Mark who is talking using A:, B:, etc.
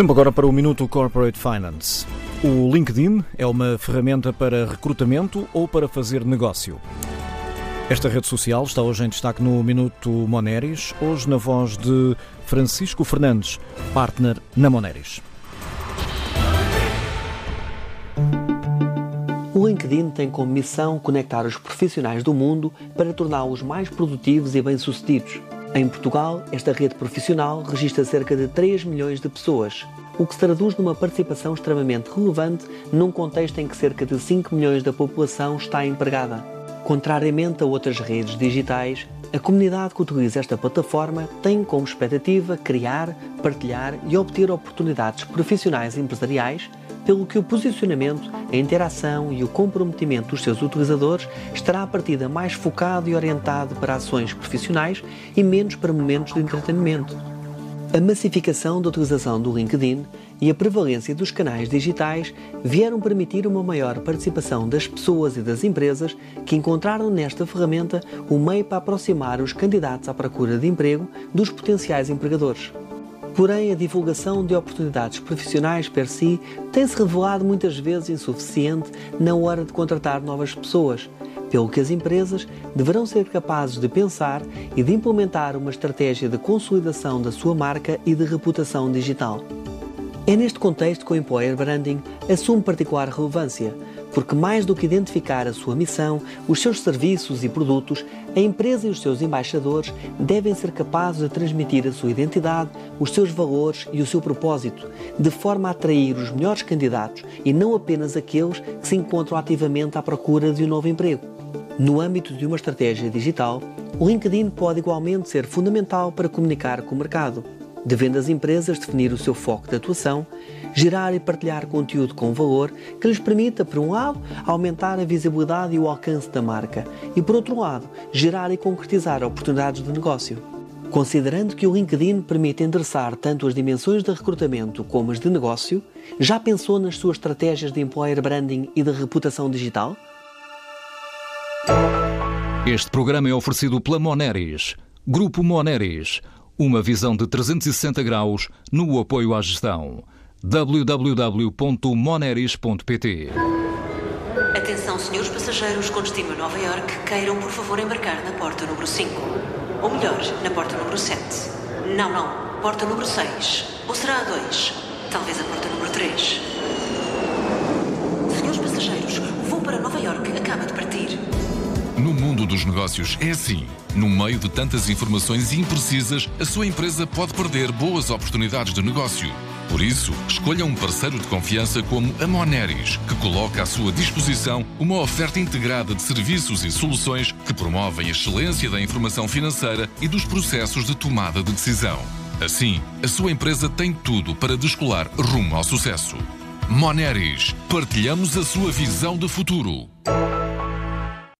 A: Tempo agora para o Minuto Corporate Finance. O LinkedIn é uma ferramenta para recrutamento ou para fazer negócio? Esta rede social está hoje em destaque no Minuto Moneris, hoje na voz de Francisco Fernandes, partner na Moneris.
B: O LinkedIn tem como missão conectar os profissionais do mundo para torná-los mais produtivos e bem-sucedidos. Em Portugal, esta rede profissional registra cerca de 3 milhões de pessoas, o que se traduz numa participação extremamente relevante num contexto em que cerca de 5 milhões da população está empregada. Contrariamente a outras redes digitais, a comunidade que utiliza esta plataforma tem como expectativa criar, partilhar e obter oportunidades profissionais e empresariais pelo que o posicionamento, a interação e o comprometimento dos seus utilizadores estará a partida mais focado e orientado para ações profissionais e menos para momentos de entretenimento. A massificação da utilização do LinkedIn e a prevalência dos canais digitais vieram permitir uma maior participação das pessoas e das empresas que encontraram nesta ferramenta o meio para aproximar os candidatos à procura de emprego dos potenciais empregadores. Porém, a divulgação de oportunidades profissionais per si tem-se revelado muitas vezes insuficiente na hora de contratar novas pessoas, pelo que as empresas deverão ser capazes de pensar e de implementar uma estratégia de consolidação da sua marca e de reputação digital. É neste contexto que o employer branding assume particular relevância, porque mais do que identificar a sua missão, os seus serviços e produtos, a empresa e os seus embaixadores devem ser capazes de transmitir a sua identidade, os seus valores e o seu propósito, de forma a atrair os melhores candidatos e não apenas aqueles que se encontram ativamente à procura de um novo emprego. No âmbito de uma estratégia digital, o LinkedIn pode igualmente ser fundamental para comunicar com o mercado devendo as empresas definir o seu foco de atuação, gerar e partilhar conteúdo com valor que lhes permita, por um lado, aumentar a visibilidade e o alcance da marca e, por outro lado, gerar e concretizar oportunidades de negócio. Considerando que o LinkedIn permite endereçar tanto as dimensões de recrutamento como as de negócio, já pensou nas suas estratégias de employer branding e de reputação digital?
C: Este programa é oferecido pela Moneris. Grupo Moneris uma visão de 360 graus no apoio à gestão. www.moneris.pt
D: Atenção, senhores passageiros com destino a Nova York, queiram por favor embarcar na porta número 5. Ou melhor, na porta número 7. Não, não, porta número 6. Ou será a 2? Talvez a porta número 3. Senhores passageiros,
E: dos negócios é assim. No meio de tantas informações imprecisas, a sua empresa pode perder boas oportunidades de negócio. Por isso, escolha um parceiro de confiança como a Moneris, que coloca à sua disposição uma oferta integrada de serviços e soluções que promovem a excelência da informação financeira e dos processos de tomada de decisão. Assim, a sua empresa tem tudo para descolar rumo ao sucesso. Moneris, partilhamos a sua visão de futuro.